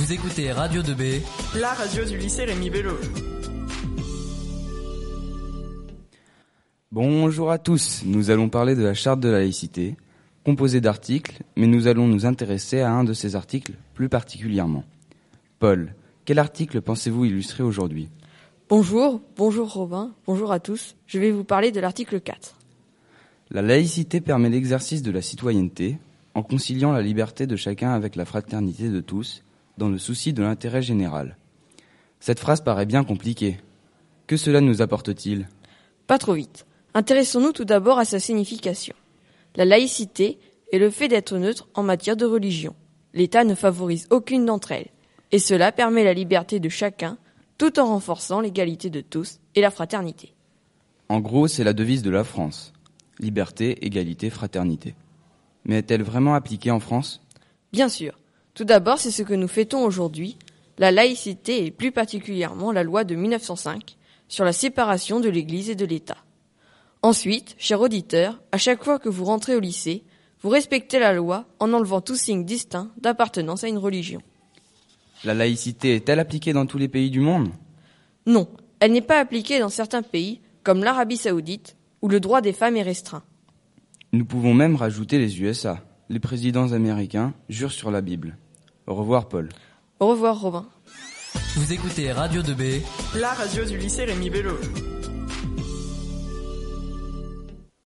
Vous écoutez Radio 2B, la radio du lycée Rémi Bello. Bonjour à tous, nous allons parler de la charte de la laïcité, composée d'articles, mais nous allons nous intéresser à un de ces articles plus particulièrement. Paul, quel article pensez-vous illustrer aujourd'hui? Bonjour, bonjour Robin, bonjour à tous. Je vais vous parler de l'article 4. La laïcité permet l'exercice de la citoyenneté en conciliant la liberté de chacun avec la fraternité de tous, dans le souci de l'intérêt général. Cette phrase paraît bien compliquée. Que cela nous apporte-t-il? Pas trop vite. Intéressons-nous tout d'abord à sa signification. La laïcité est le fait d'être neutre en matière de religion. L'État ne favorise aucune d'entre elles, et cela permet la liberté de chacun tout en renforçant l'égalité de tous et la fraternité. En gros, c'est la devise de la France. Liberté, égalité, fraternité. Mais est-elle vraiment appliquée en France? Bien sûr. Tout d'abord, c'est ce que nous fêtons aujourd'hui, la laïcité et plus particulièrement la loi de 1905 sur la séparation de l'Église et de l'État. Ensuite, chers auditeurs, à chaque fois que vous rentrez au lycée, vous respectez la loi en enlevant tout signe distinct d'appartenance à une religion. La laïcité est-elle appliquée dans tous les pays du monde? Non, elle n'est pas appliquée dans certains pays, comme l'Arabie saoudite, où le droit des femmes est restreint. Nous pouvons même rajouter les USA. Les présidents américains jurent sur la Bible. Au revoir Paul. Au revoir Robin. vous écoutez Radio 2B, La radio du lycée Rémi Bello.